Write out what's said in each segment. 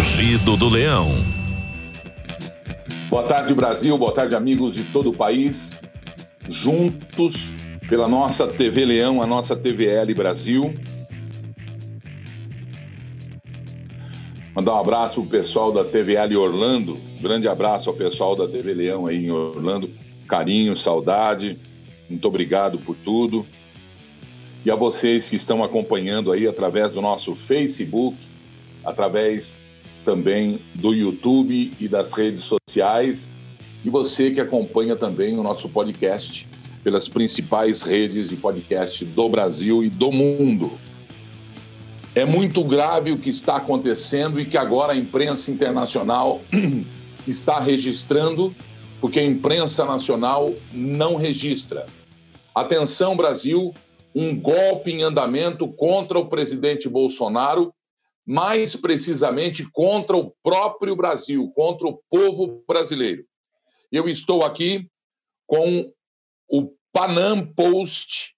Rugido do Leão. Boa tarde, Brasil. Boa tarde, amigos de todo o país. Juntos pela nossa TV Leão, a nossa TVL Brasil. Mandar um abraço pro pessoal da TVL Orlando. Grande abraço ao pessoal da TV Leão aí em Orlando. Carinho, saudade. Muito obrigado por tudo. E a vocês que estão acompanhando aí através do nosso Facebook, através também do YouTube e das redes sociais. E você que acompanha também o nosso podcast pelas principais redes de podcast do Brasil e do mundo. É muito grave o que está acontecendo e que agora a imprensa internacional está registrando, porque a imprensa nacional não registra. Atenção, Brasil, um golpe em andamento contra o presidente Bolsonaro mais precisamente contra o próprio Brasil, contra o povo brasileiro. Eu estou aqui com o Panam Post,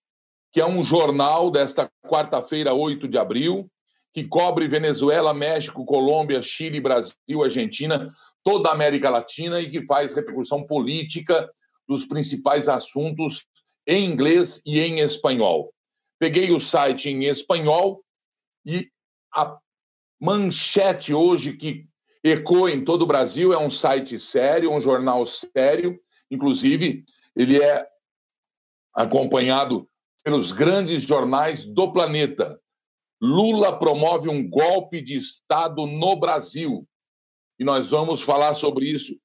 que é um jornal desta quarta-feira, 8 de abril, que cobre Venezuela, México, Colômbia, Chile, Brasil, Argentina, toda a América Latina e que faz repercussão política dos principais assuntos em inglês e em espanhol. Peguei o site em espanhol e a Manchete hoje, que ecoa em todo o Brasil, é um site sério, um jornal sério. Inclusive, ele é acompanhado pelos grandes jornais do planeta. Lula promove um golpe de Estado no Brasil. E nós vamos falar sobre isso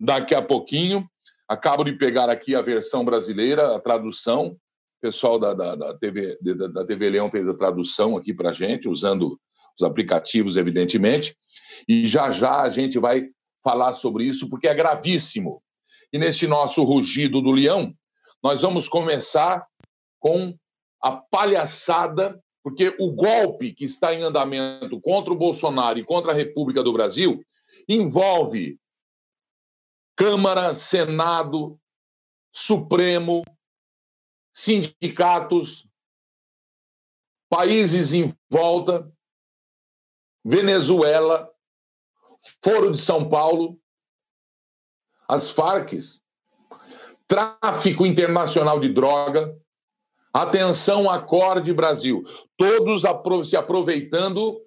daqui a pouquinho. Acabo de pegar aqui a versão brasileira, a tradução. O pessoal da, da, da, TV, da, TV Leão fez a tradução aqui para a gente, usando os aplicativos, evidentemente. E já já a gente vai falar sobre isso, porque é gravíssimo. E neste nosso rugido do leão, nós vamos começar com a palhaçada, porque o golpe que está em andamento contra o Bolsonaro e contra a República do Brasil envolve Câmara, Senado, Supremo, sindicatos, países em volta, Venezuela, Foro de São Paulo, as Farc, tráfico internacional de droga, atenção acorde Brasil, todos se aproveitando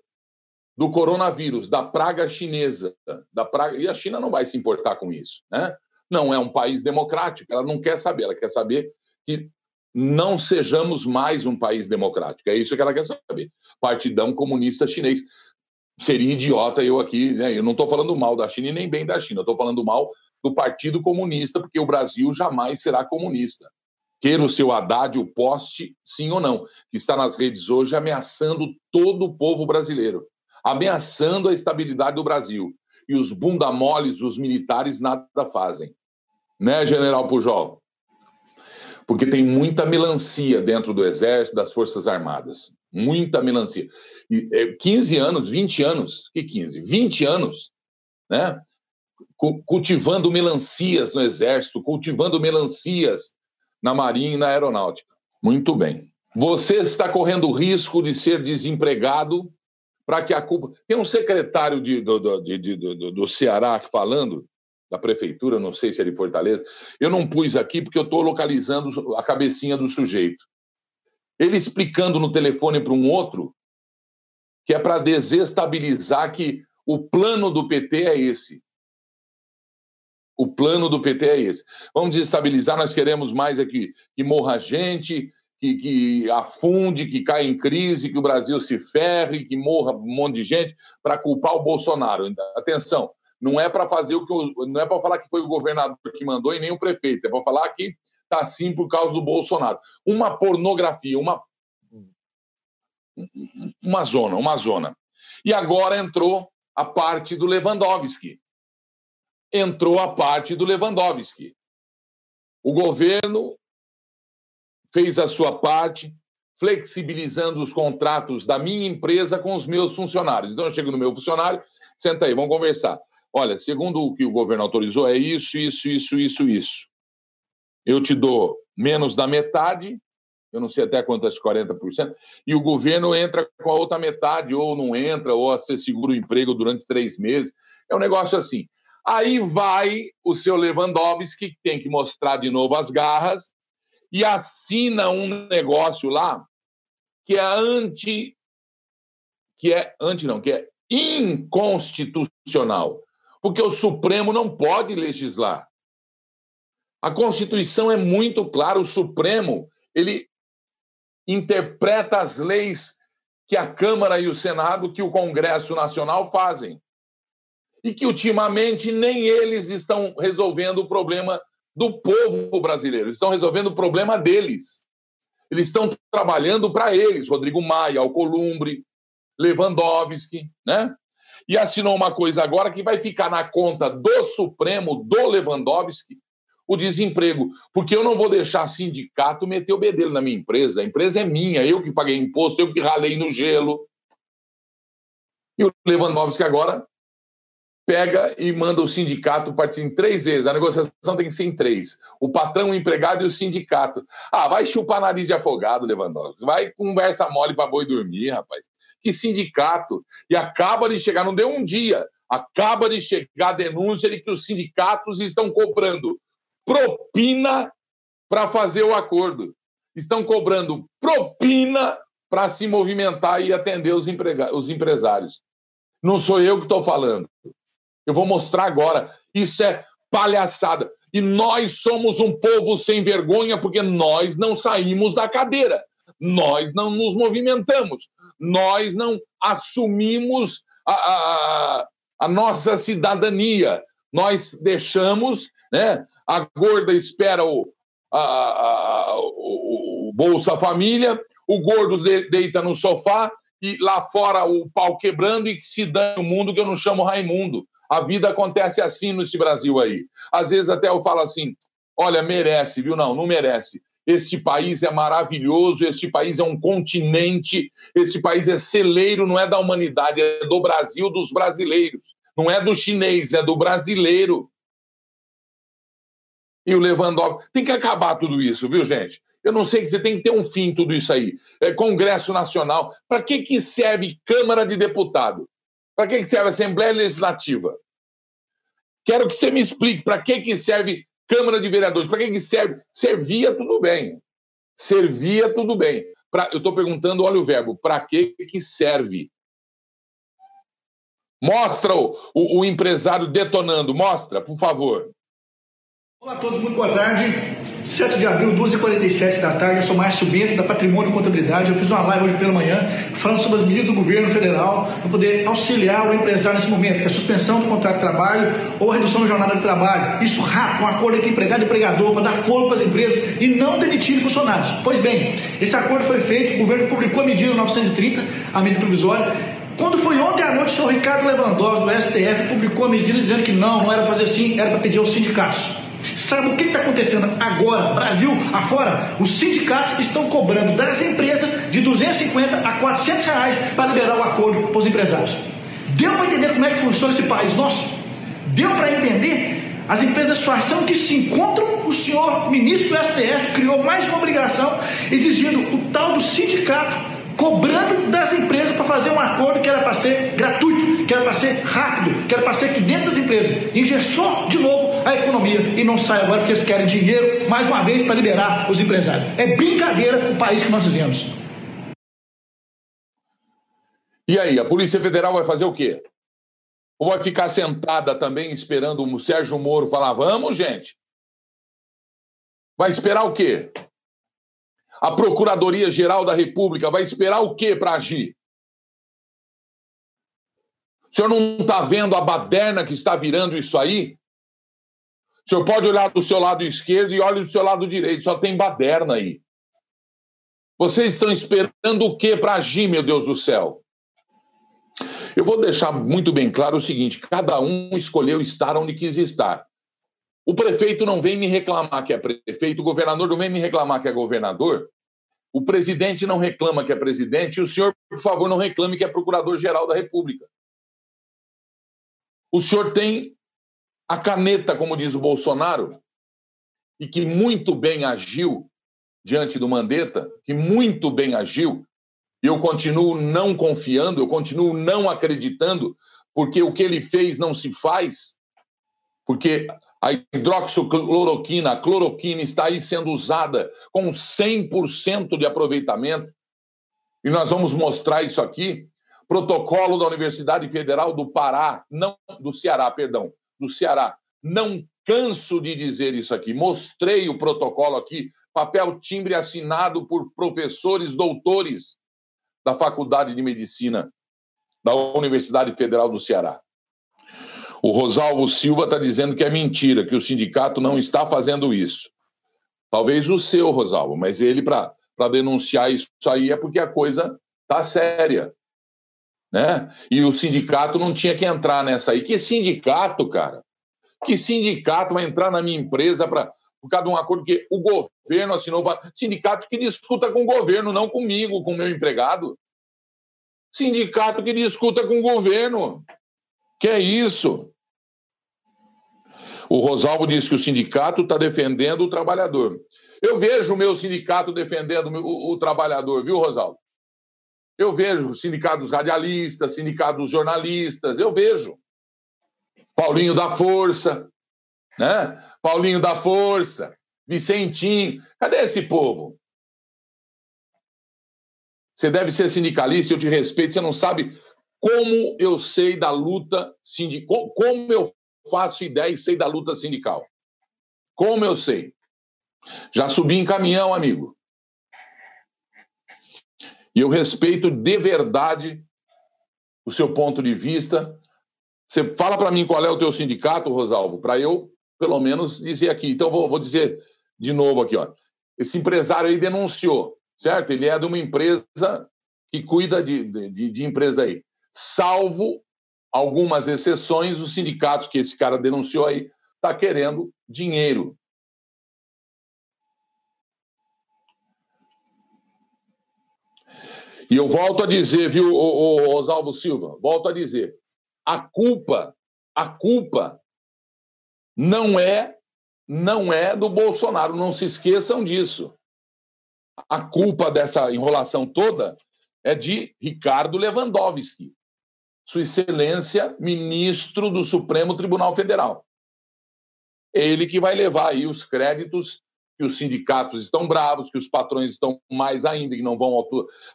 do coronavírus, da praga chinesa, da praga e a China não vai se importar com isso, né? Não é um país democrático, ela não quer saber, ela quer saber que não sejamos mais um país democrático. É isso que ela quer saber. Partidão Comunista Chinês seria idiota eu aqui, né? Eu não estou falando mal da China e nem bem da China, estou falando mal do Partido Comunista, porque o Brasil jamais será comunista. Queira o seu Haddad o poste, sim ou não, que está nas redes hoje ameaçando todo o povo brasileiro, ameaçando a estabilidade do Brasil. E os bunda moles dos militares nada fazem. Né, General Pujol? Porque tem muita melancia dentro do Exército, das Forças Armadas muita melancia. E, 15 é, anos, 20 anos, que 15? 20 anos, né? Cultivando melancias no Exército, cultivando melancias na Marinha e na Aeronáutica. Muito bem. Você está correndo risco de ser desempregado para que a culpa. Tem um secretário de, do, do, de, do, do Ceará falando, da prefeitura, não sei se é de Fortaleza. Eu não pus aqui porque eu estou localizando a cabecinha do sujeito. Ele explicando no telefone para um outro que é para desestabilizar que o plano do PT é esse. O plano do PT é esse. Vamos desestabilizar, nós queremos mais aqui que morra gente, que, que afunde, que caia em crise, que o Brasil se ferre, que morra um monte de gente, para culpar o Bolsonaro. Atenção, não é para fazer o que o, não é para falar que foi o governador que mandou e nem o prefeito, é para falar que está assim por causa do Bolsonaro. Uma pornografia, uma uma zona, uma zona. E agora entrou a parte do Lewandowski. Entrou a parte do Lewandowski. O governo fez a sua parte, flexibilizando os contratos da minha empresa com os meus funcionários. Então, eu chego no meu funcionário, senta aí, vamos conversar. Olha, segundo o que o governo autorizou, é isso, isso, isso, isso, isso eu te dou menos da metade eu não sei até quantas 40%, e o governo entra com a outra metade, ou não entra, ou você segura o emprego durante três meses. É um negócio assim. Aí vai o seu Lewandowski, que tem que mostrar de novo as garras, e assina um negócio lá que é anti. que é anti, não, que é inconstitucional. Porque o Supremo não pode legislar. A Constituição é muito clara, o Supremo, ele interpreta as leis que a Câmara e o Senado, que o Congresso Nacional fazem. E que ultimamente nem eles estão resolvendo o problema do povo brasileiro, estão resolvendo o problema deles. Eles estão trabalhando para eles, Rodrigo Maia, Alcolumbre, Lewandowski, né? E assinou uma coisa agora que vai ficar na conta do Supremo, do Lewandowski, o desemprego, porque eu não vou deixar sindicato meter o bedelho na minha empresa. A empresa é minha, eu que paguei imposto, eu que ralei no gelo. E o Lewandowski agora pega e manda o sindicato partir em três vezes. A negociação tem que ser em três. O patrão, o empregado e o sindicato. Ah, vai chupar nariz de afogado, Lewandowski. Vai conversa mole para boi dormir, rapaz. Que sindicato? E acaba de chegar, não deu um dia, acaba de chegar a denúncia de que os sindicatos estão cobrando propina para fazer o acordo. Estão cobrando propina para se movimentar e atender os, os empresários. Não sou eu que estou falando. Eu vou mostrar agora. Isso é palhaçada. E nós somos um povo sem vergonha porque nós não saímos da cadeira. Nós não nos movimentamos. Nós não assumimos a, a, a nossa cidadania. Nós deixamos né, a gorda espera o, a, a, o, Bolsa Família, o gordo de, deita no sofá e lá fora o pau quebrando e que se dane o mundo que eu não chamo Raimundo. A vida acontece assim nesse Brasil aí. Às vezes até eu falo assim, olha, merece, viu? Não, não merece. Este país é maravilhoso, este país é um continente, este país é celeiro, não é da humanidade, é do Brasil, dos brasileiros. Não é do chinês, é do brasileiro e o Lewandowski. Tem que acabar tudo isso, viu, gente? Eu não sei que você tem que ter um fim tudo isso aí. É, Congresso Nacional. Para que, que serve Câmara de Deputado? Para que, que serve Assembleia Legislativa? Quero que você me explique para que, que serve Câmara de Vereadores. Para que, que serve? Servia tudo bem. Servia tudo bem. Pra, eu estou perguntando, olha o verbo, para que, que serve? Mostra o, o, o empresário detonando, mostra, por favor. Olá a todos, muito boa tarde. 7 de abril, 2h47 da tarde, eu sou Márcio Bento, da Patrimônio e Contabilidade. Eu fiz uma live hoje pela manhã falando sobre as medidas do governo federal para poder auxiliar o empresário nesse momento, que é a suspensão do contrato de trabalho ou a redução da jornada de trabalho. Isso rápido, um acordo entre empregado e empregador para dar fogo para as empresas e não demitir funcionários. Pois bem, esse acordo foi feito, o governo publicou a medida 930, a medida provisória, quando foi ontem à noite, o senhor Ricardo Lewandowski, do STF, publicou a medida dizendo que não, não era fazer assim, era para pedir aos sindicatos. Sabe o que está acontecendo agora, Brasil afora? Os sindicatos estão cobrando das empresas de 250 a 400 reais para liberar o acordo para os empresários. Deu para entender como é que funciona esse país nosso? Deu para entender as empresas na situação que se encontram? O senhor ministro do STF criou mais uma obrigação exigindo o tal do sindicato cobrando das empresas para fazer um acordo que era para ser gratuito, que era para ser rápido, que era para ser aqui dentro das empresas. Engessou de novo a economia e não sai agora porque eles querem dinheiro, mais uma vez, para liberar os empresários. É brincadeira o país que nós vivemos. E aí, a Polícia Federal vai fazer o quê? Ou vai ficar sentada também esperando o Sérgio Moro falar, vamos, gente? Vai esperar o quê? A Procuradoria-Geral da República vai esperar o quê para agir? O senhor não está vendo a baderna que está virando isso aí? O senhor pode olhar do seu lado esquerdo e olhe do seu lado direito, só tem baderna aí. Vocês estão esperando o quê para agir, meu Deus do céu? Eu vou deixar muito bem claro o seguinte: cada um escolheu estar onde quis estar. O prefeito não vem me reclamar que é prefeito, o governador não vem me reclamar que é governador, o presidente não reclama que é presidente, e o senhor, por favor, não reclame que é procurador-geral da República. O senhor tem a caneta, como diz o Bolsonaro, e que muito bem agiu diante do Mandetta, que muito bem agiu, e eu continuo não confiando, eu continuo não acreditando, porque o que ele fez não se faz, porque a hidroxicloroquina, a cloroquina está aí sendo usada com 100% de aproveitamento. E nós vamos mostrar isso aqui. Protocolo da Universidade Federal do Pará, não do Ceará, perdão, do Ceará. Não canso de dizer isso aqui. Mostrei o protocolo aqui, papel timbre assinado por professores doutores da Faculdade de Medicina da Universidade Federal do Ceará. O Rosalvo Silva está dizendo que é mentira, que o sindicato não está fazendo isso. Talvez o seu, Rosalvo, mas ele, para denunciar isso aí, é porque a coisa está séria. Né? E o sindicato não tinha que entrar nessa aí. Que sindicato, cara? Que sindicato vai entrar na minha empresa para por causa de um acordo que o governo assinou? Sindicato que discuta com o governo, não comigo, com o meu empregado. Sindicato que discuta com o governo. Que é isso? O Rosalvo disse que o sindicato está defendendo o trabalhador. Eu vejo o meu sindicato defendendo o, o trabalhador, viu, Rosalvo? Eu vejo sindicatos radialistas, sindicatos jornalistas, eu vejo. Paulinho da Força, né? Paulinho da Força, Vicentinho. Cadê esse povo? Você deve ser sindicalista, eu te respeito, você não sabe como eu sei da luta sindical, como eu faço ideia e sei da luta sindical. Como eu sei? Já subi em caminhão, amigo. E eu respeito de verdade o seu ponto de vista. Você fala para mim qual é o teu sindicato, Rosalvo, para eu, pelo menos, dizer aqui. Então, vou, vou dizer de novo aqui. Ó. Esse empresário aí denunciou, certo? Ele é de uma empresa que cuida de, de, de empresa aí salvo algumas exceções, os sindicatos que esse cara denunciou aí está querendo dinheiro. E eu volto a dizer, viu, o, o Rosalvo Silva, volto a dizer, a culpa, a culpa não é não é do Bolsonaro, não se esqueçam disso. A culpa dessa enrolação toda é de Ricardo Lewandowski. Sua Excelência, ministro do Supremo Tribunal Federal. Ele que vai levar aí os créditos que os sindicatos estão bravos, que os patrões estão mais ainda, que não vão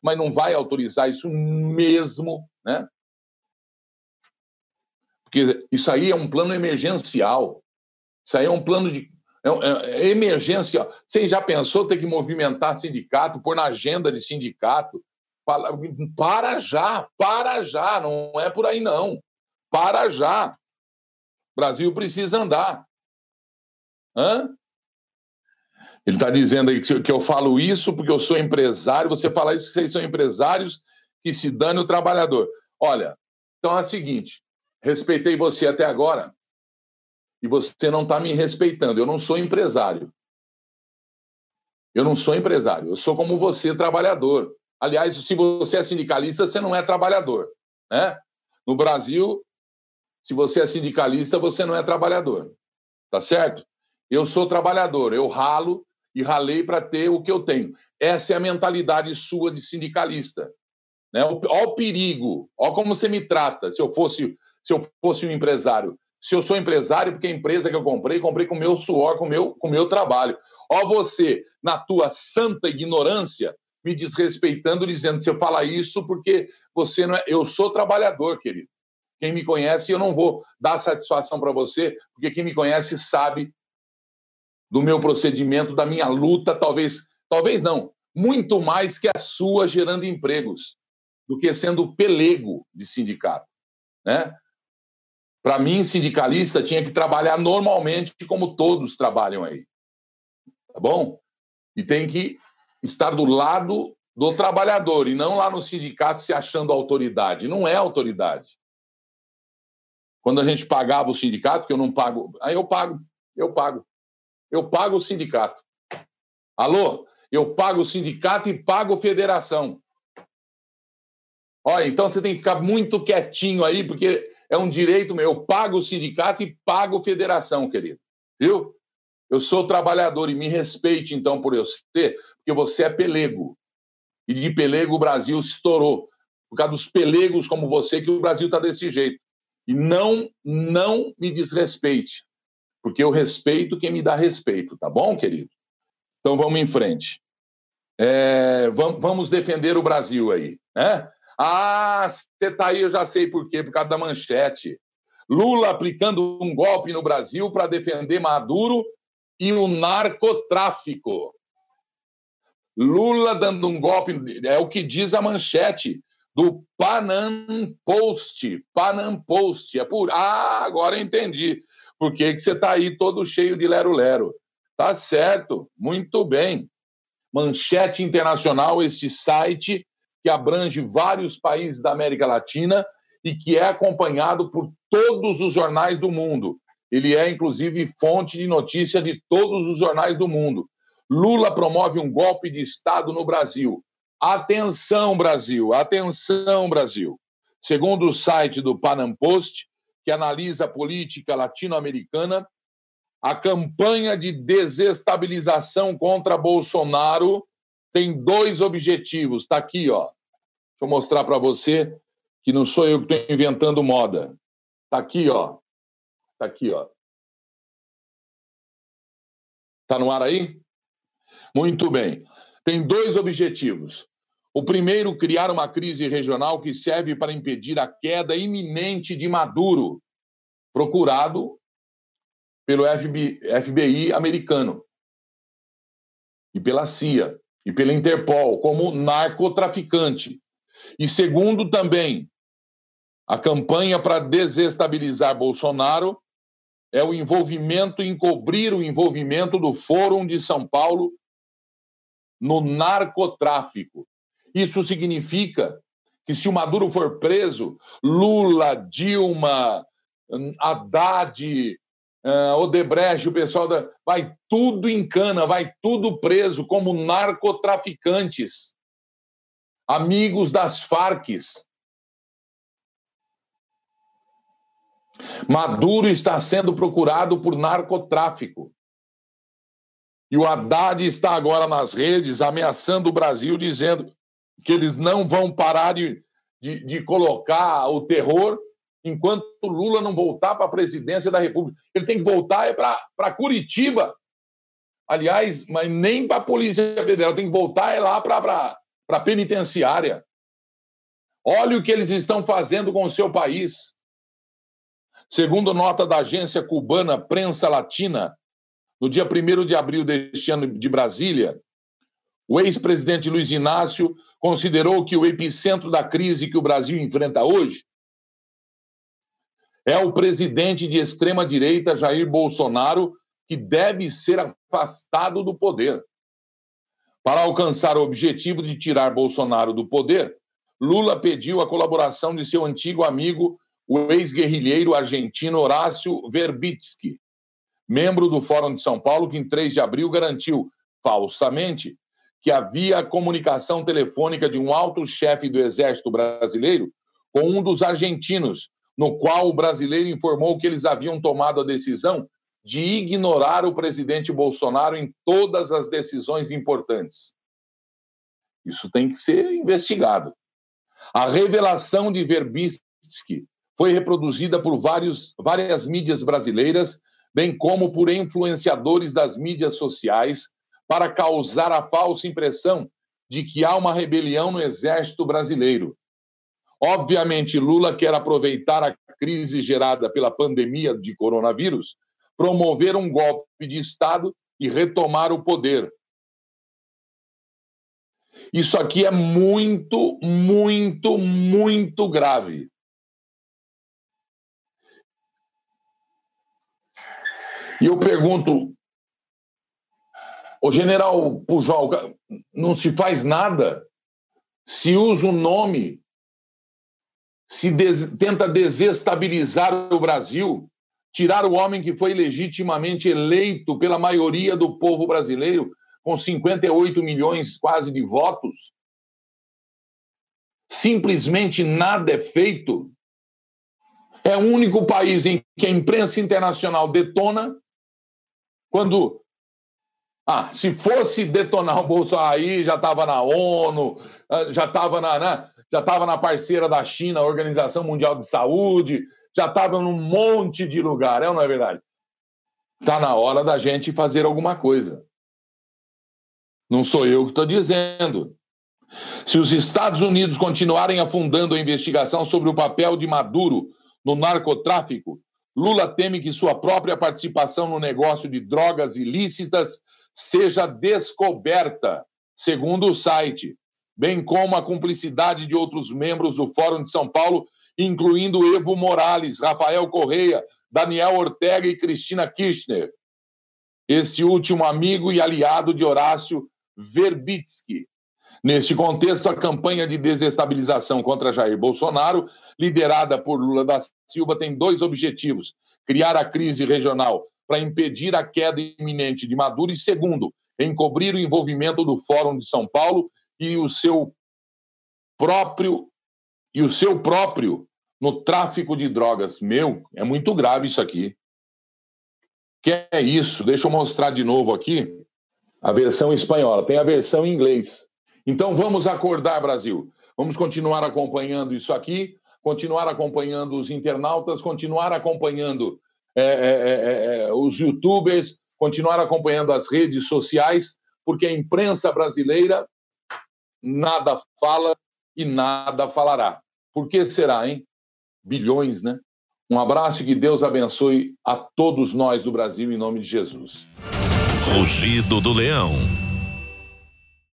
mas não vai autorizar isso mesmo, né? Porque isso aí é um plano emergencial. Isso aí é um plano de é, é, é emergência. Você já pensou ter que movimentar sindicato, pôr na agenda de sindicato, para já, para já, não é por aí não. Para já. O Brasil precisa andar. Hã? Ele está dizendo aí que eu falo isso porque eu sou empresário, você fala isso que vocês são empresários que se dane o trabalhador. Olha, então é o seguinte: respeitei você até agora e você não está me respeitando. Eu não sou empresário. Eu não sou empresário. Eu sou como você, trabalhador. Aliás, se você é sindicalista, você não é trabalhador. Né? No Brasil, se você é sindicalista, você não é trabalhador. Tá certo? Eu sou trabalhador, eu ralo e ralei para ter o que eu tenho. Essa é a mentalidade sua de sindicalista. Né? Olha o perigo, olha como você me trata se eu fosse se eu fosse um empresário. Se eu sou empresário, porque a empresa que eu comprei, comprei com o meu suor, com o meu, com meu trabalho. Ó você, na tua santa ignorância, me desrespeitando, dizendo se eu falar isso porque você não é. Eu sou trabalhador, querido. Quem me conhece, eu não vou dar satisfação para você, porque quem me conhece sabe do meu procedimento, da minha luta, talvez, talvez não, muito mais que a sua gerando empregos, do que sendo pelego de sindicato, né? Para mim, sindicalista tinha que trabalhar normalmente como todos trabalham aí. Tá bom? E tem que estar do lado do trabalhador e não lá no sindicato se achando autoridade. Não é autoridade. Quando a gente pagava o sindicato, que eu não pago, aí eu pago, eu pago. Eu pago o sindicato. Alô? Eu pago o sindicato e pago a federação. Olha, então você tem que ficar muito quietinho aí, porque é um direito meu. Eu pago o sindicato e pago a federação, querido. Viu? Eu sou trabalhador e me respeite, então, por eu ser, porque você é pelego. E de pelego o Brasil estourou. Por causa dos pelegos como você, que o Brasil está desse jeito. E não, não me desrespeite, porque eu respeito quem me dá respeito, tá bom, querido? Então vamos em frente. É, vamos defender o Brasil aí, né? Ah, você tá aí, eu já sei por quê, por causa da manchete. Lula aplicando um golpe no Brasil para defender Maduro e o narcotráfico. Lula dando um golpe, é o que diz a manchete do Panam Post. Panam Post. É por. Ah, agora entendi. Por que, que você está aí todo cheio de lero-lero? Tá certo, muito bem. Manchete Internacional, este site que abrange vários países da América Latina e que é acompanhado por todos os jornais do mundo. Ele é, inclusive, fonte de notícia de todos os jornais do mundo. Lula promove um golpe de Estado no Brasil. Atenção, Brasil! Atenção, Brasil! Segundo o site do Panam Post, que analisa a política latino-americana, a campanha de desestabilização contra Bolsonaro tem dois objetivos. Está aqui, ó. Deixa eu mostrar para você que não sou eu que estou inventando moda. Está aqui, ó. Está aqui, ó. Está no ar aí? Muito bem. Tem dois objetivos. O primeiro, criar uma crise regional que serve para impedir a queda iminente de Maduro, procurado pelo FBI americano e pela CIA e pela Interpol como narcotraficante. E segundo, também, a campanha para desestabilizar Bolsonaro é o envolvimento, encobrir o envolvimento do Fórum de São Paulo no narcotráfico. Isso significa que, se o Maduro for preso, Lula, Dilma, Haddad, uh, Odebrecht, o pessoal da. Vai tudo em cana, vai tudo preso como narcotraficantes, amigos das Farcs. Maduro está sendo procurado por narcotráfico. E o Haddad está agora nas redes ameaçando o Brasil, dizendo que eles não vão parar de, de, de colocar o terror enquanto Lula não voltar para a presidência da República. Ele tem que voltar é para Curitiba. Aliás, mas nem para a Polícia Federal, tem que voltar é lá para a penitenciária. Olha o que eles estão fazendo com o seu país. Segundo nota da agência cubana Prensa Latina, no dia 1 de abril deste ano de Brasília, o ex-presidente Luiz Inácio considerou que o epicentro da crise que o Brasil enfrenta hoje é o presidente de extrema-direita Jair Bolsonaro, que deve ser afastado do poder. Para alcançar o objetivo de tirar Bolsonaro do poder, Lula pediu a colaboração de seu antigo amigo, o ex-guerrilheiro argentino Horácio Verbitsky, membro do Fórum de São Paulo, que em 3 de abril garantiu, falsamente, que havia comunicação telefônica de um alto chefe do Exército Brasileiro com um dos argentinos, no qual o brasileiro informou que eles haviam tomado a decisão de ignorar o presidente Bolsonaro em todas as decisões importantes. Isso tem que ser investigado. A revelação de Verbitsky foi reproduzida por vários, várias mídias brasileiras, bem como por influenciadores das mídias sociais, para causar a falsa impressão de que há uma rebelião no exército brasileiro. Obviamente, Lula quer aproveitar a crise gerada pela pandemia de coronavírus, promover um golpe de Estado e retomar o poder. Isso aqui é muito, muito, muito grave. E eu pergunto, o general Pujol, não se faz nada, se usa o nome, se des, tenta desestabilizar o Brasil, tirar o homem que foi legitimamente eleito pela maioria do povo brasileiro, com 58 milhões quase de votos. Simplesmente nada é feito. É o único país em que a imprensa internacional detona quando Ah, se fosse detonar o Bolsonaro aí, já estava na ONU, ah, já estava na, né, já estava na parceira da China, Organização Mundial de Saúde, já estava num monte de lugar, é ou não é verdade? Está na hora da gente fazer alguma coisa. Não sou eu que estou dizendo. Se os Estados Unidos continuarem afundando a investigação sobre o papel de Maduro no narcotráfico, Lula teme que sua própria participação no negócio de drogas ilícitas seja descoberta, segundo o site, bem como a cumplicidade de outros membros do Fórum de São Paulo, incluindo Evo Morales, Rafael Correia, Daniel Ortega e Cristina Kirchner. Esse último amigo e aliado de Horácio Verbitsky, Neste contexto, a campanha de desestabilização contra Jair Bolsonaro, liderada por Lula da Silva, tem dois objetivos: criar a crise regional para impedir a queda iminente de Maduro e, segundo, encobrir o envolvimento do Fórum de São Paulo e o seu próprio e o seu próprio no tráfico de drogas. Meu, é muito grave isso aqui. Que é isso? Deixa eu mostrar de novo aqui a versão espanhola. Tem a versão em inglês. Então vamos acordar, Brasil. Vamos continuar acompanhando isso aqui, continuar acompanhando os internautas, continuar acompanhando é, é, é, é, os youtubers, continuar acompanhando as redes sociais, porque a imprensa brasileira nada fala e nada falará. Por que será, hein? Bilhões, né? Um abraço e que Deus abençoe a todos nós do Brasil em nome de Jesus. Rugido do Leão.